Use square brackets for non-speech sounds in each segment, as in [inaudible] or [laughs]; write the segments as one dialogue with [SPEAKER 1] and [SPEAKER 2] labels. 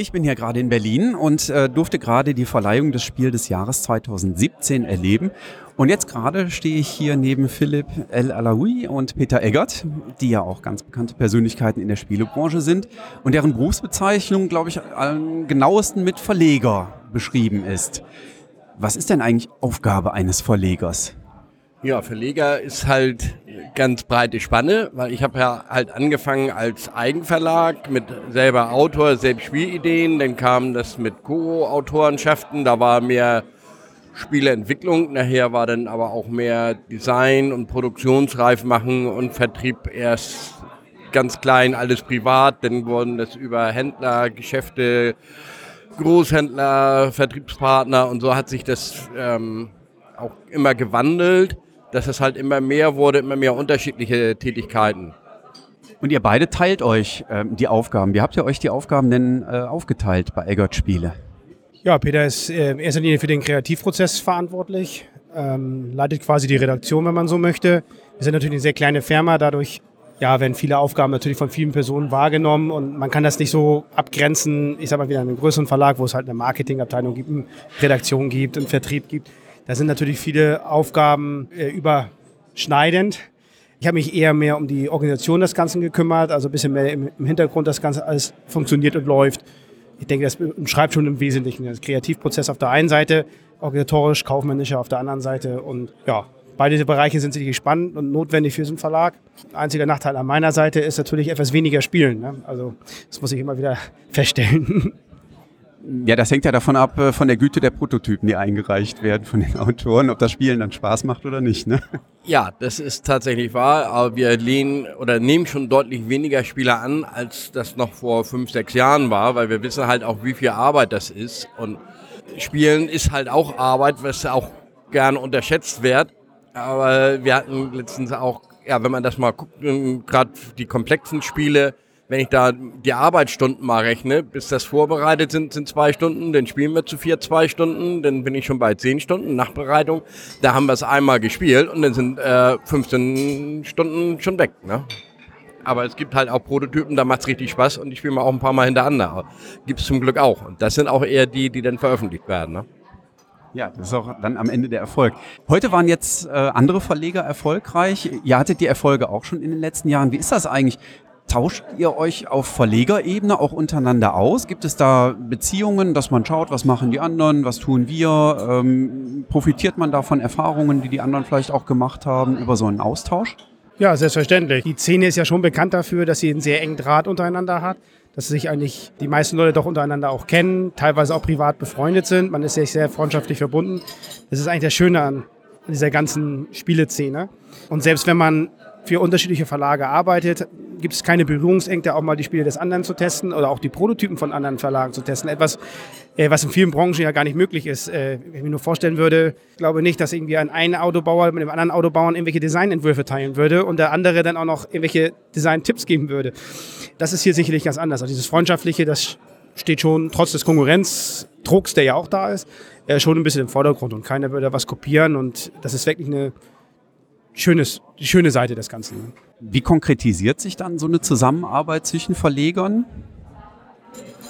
[SPEAKER 1] Ich bin hier gerade in Berlin und äh, durfte gerade die Verleihung des Spiel des Jahres 2017 erleben. Und jetzt gerade stehe ich hier neben Philipp El Alaoui und Peter Eggert, die ja auch ganz bekannte Persönlichkeiten in der Spielebranche sind und deren Berufsbezeichnung, glaube ich, am genauesten mit Verleger beschrieben ist. Was ist denn eigentlich Aufgabe eines Verlegers?
[SPEAKER 2] Ja, Verleger ist halt ganz breite Spanne, weil ich habe ja halt angefangen als Eigenverlag mit selber Autor, selbst Spielideen, dann kam das mit Co-Autorenschaften, da war mehr Spieleentwicklung, nachher war dann aber auch mehr Design und Produktionsreif machen und Vertrieb erst ganz klein, alles privat, dann wurden das über Händler, Geschäfte, Großhändler, Vertriebspartner und so hat sich das ähm, auch immer gewandelt dass es halt immer mehr wurde, immer mehr unterschiedliche Tätigkeiten.
[SPEAKER 1] Und ihr beide teilt euch ähm, die Aufgaben. Wie habt ihr euch die Aufgaben denn äh, aufgeteilt bei Eggert Spiele?
[SPEAKER 3] Ja, Peter ist äh, in erster Linie für den Kreativprozess verantwortlich, ähm, leitet quasi die Redaktion, wenn man so möchte. Wir sind natürlich eine sehr kleine Firma, dadurch ja, werden viele Aufgaben natürlich von vielen Personen wahrgenommen und man kann das nicht so abgrenzen, ich sag mal wieder in einem größeren Verlag, wo es halt eine Marketingabteilung gibt, eine Redaktion gibt, einen Vertrieb gibt. Da sind natürlich viele Aufgaben äh, überschneidend. Ich habe mich eher mehr um die Organisation des Ganzen gekümmert, also ein bisschen mehr im, im Hintergrund das Ganze alles funktioniert und läuft. Ich denke, das beschreibt schon im Wesentlichen den Kreativprozess auf der einen Seite, organisatorisch, kaufmännischer auf der anderen Seite und ja, Beide Bereiche sind sicherlich spannend und notwendig für so einen Verlag. Einziger Nachteil an meiner Seite ist natürlich etwas weniger Spielen. Ne? Also das muss ich immer wieder [laughs] feststellen.
[SPEAKER 1] Ja, das hängt ja davon ab, äh, von der Güte der Prototypen, die eingereicht werden von den [laughs] Autoren, ob das Spielen dann Spaß macht oder nicht. Ne?
[SPEAKER 2] Ja, das ist tatsächlich wahr, aber wir lehnen oder nehmen schon deutlich weniger Spieler an, als das noch vor fünf, sechs Jahren war, weil wir wissen halt auch, wie viel Arbeit das ist. Und Spielen ist halt auch Arbeit, was auch gerne unterschätzt wird. Aber wir hatten letztens auch, ja, wenn man das mal guckt, gerade die komplexen Spiele, wenn ich da die Arbeitsstunden mal rechne, bis das vorbereitet sind, sind zwei Stunden, dann spielen wir zu vier zwei Stunden, dann bin ich schon bei zehn Stunden Nachbereitung. Da haben wir es einmal gespielt und dann sind äh, 15 Stunden schon weg. Ne? Aber es gibt halt auch Prototypen, da macht es richtig Spaß und ich spiele mal auch ein paar Mal hintereinander. Gibt es zum Glück auch. Und das sind auch eher die, die dann veröffentlicht werden. Ne?
[SPEAKER 1] Ja, das ist auch dann am Ende der Erfolg. Heute waren jetzt äh, andere Verleger erfolgreich. Ihr hattet die Erfolge auch schon in den letzten Jahren. Wie ist das eigentlich? Tauscht ihr euch auf Verlegerebene auch untereinander aus? Gibt es da Beziehungen, dass man schaut, was machen die anderen, was tun wir? Ähm, profitiert man da von Erfahrungen, die die anderen vielleicht auch gemacht haben, über so einen Austausch?
[SPEAKER 3] Ja, selbstverständlich. Die Szene ist ja schon bekannt dafür, dass sie einen sehr engen Draht untereinander hat, dass sich eigentlich die meisten Leute doch untereinander auch kennen, teilweise auch privat befreundet sind. Man ist sich sehr freundschaftlich verbunden. Das ist eigentlich das Schöne an dieser ganzen Spieleszene. Und selbst wenn man für unterschiedliche Verlage arbeitet, gibt es keine Berührungsängste, auch mal die Spiele des anderen zu testen oder auch die Prototypen von anderen Verlagen zu testen. Etwas, äh, was in vielen Branchen ja gar nicht möglich ist. Äh, wenn ich mir nur vorstellen würde, glaube nicht, dass irgendwie ein, ein Autobauer mit dem anderen Autobauern irgendwelche Designentwürfe teilen würde und der andere dann auch noch irgendwelche Design-Tipps geben würde. Das ist hier sicherlich ganz anders. Also dieses Freundschaftliche, das steht schon trotz des Konkurrenzdrucks, der ja auch da ist, äh, schon ein bisschen im Vordergrund und keiner würde was kopieren und das ist wirklich eine schönes, die schöne Seite des Ganzen.
[SPEAKER 1] Wie konkretisiert sich dann so eine Zusammenarbeit zwischen Verlegern?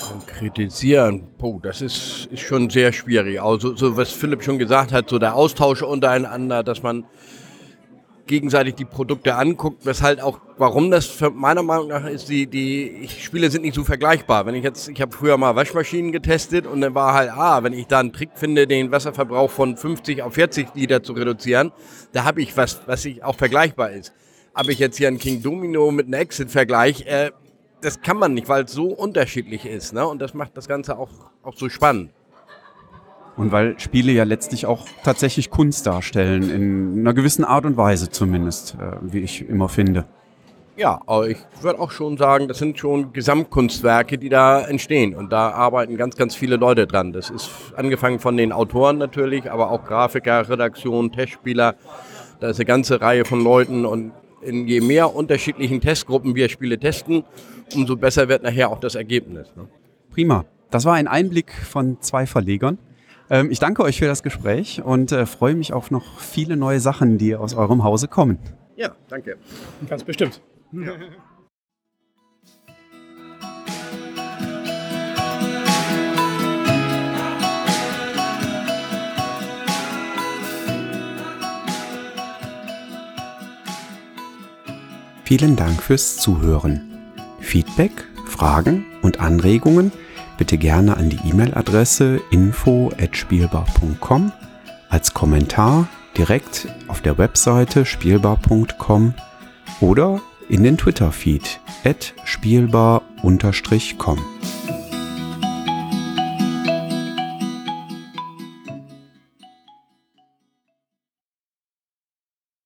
[SPEAKER 2] Konkretisieren, Puh, das ist, ist schon sehr schwierig. Also, so was Philipp schon gesagt hat, so der Austausch untereinander, dass man gegenseitig die Produkte anguckt, weshalb auch, warum das meiner Meinung nach ist, die, die Spiele sind nicht so vergleichbar. Wenn ich jetzt, ich habe früher mal Waschmaschinen getestet und dann war halt, ah, wenn ich da einen Trick finde, den Wasserverbrauch von 50 auf 40 Liter zu reduzieren, da habe ich was, was ich auch vergleichbar ist. Habe ich jetzt hier einen King Domino mit einem Exit-Vergleich, äh, das kann man nicht, weil es so unterschiedlich ist. Ne? Und das macht das Ganze auch, auch so spannend.
[SPEAKER 1] Und weil Spiele ja letztlich auch tatsächlich Kunst darstellen, in einer gewissen Art und Weise zumindest, äh, wie ich immer finde.
[SPEAKER 2] Ja, aber ich würde auch schon sagen, das sind schon Gesamtkunstwerke, die da entstehen. Und da arbeiten ganz, ganz viele Leute dran. Das ist angefangen von den Autoren natürlich, aber auch Grafiker, Redaktion, Testspieler. Da ist eine ganze Reihe von Leuten und in je mehr unterschiedlichen Testgruppen wir Spiele testen, umso besser wird nachher auch das Ergebnis. Ne?
[SPEAKER 1] Prima. Das war ein Einblick von zwei Verlegern. Ähm, ich danke euch für das Gespräch und äh, freue mich auf noch viele neue Sachen, die aus eurem Hause kommen.
[SPEAKER 2] Ja, danke.
[SPEAKER 3] Ganz bestimmt. Ja.
[SPEAKER 1] Vielen Dank fürs Zuhören. Feedback, Fragen und Anregungen bitte gerne an die E-Mail-Adresse info@spielbar.com als Kommentar direkt auf der Webseite spielbar.com oder in den Twitter-Feed spielbar-com.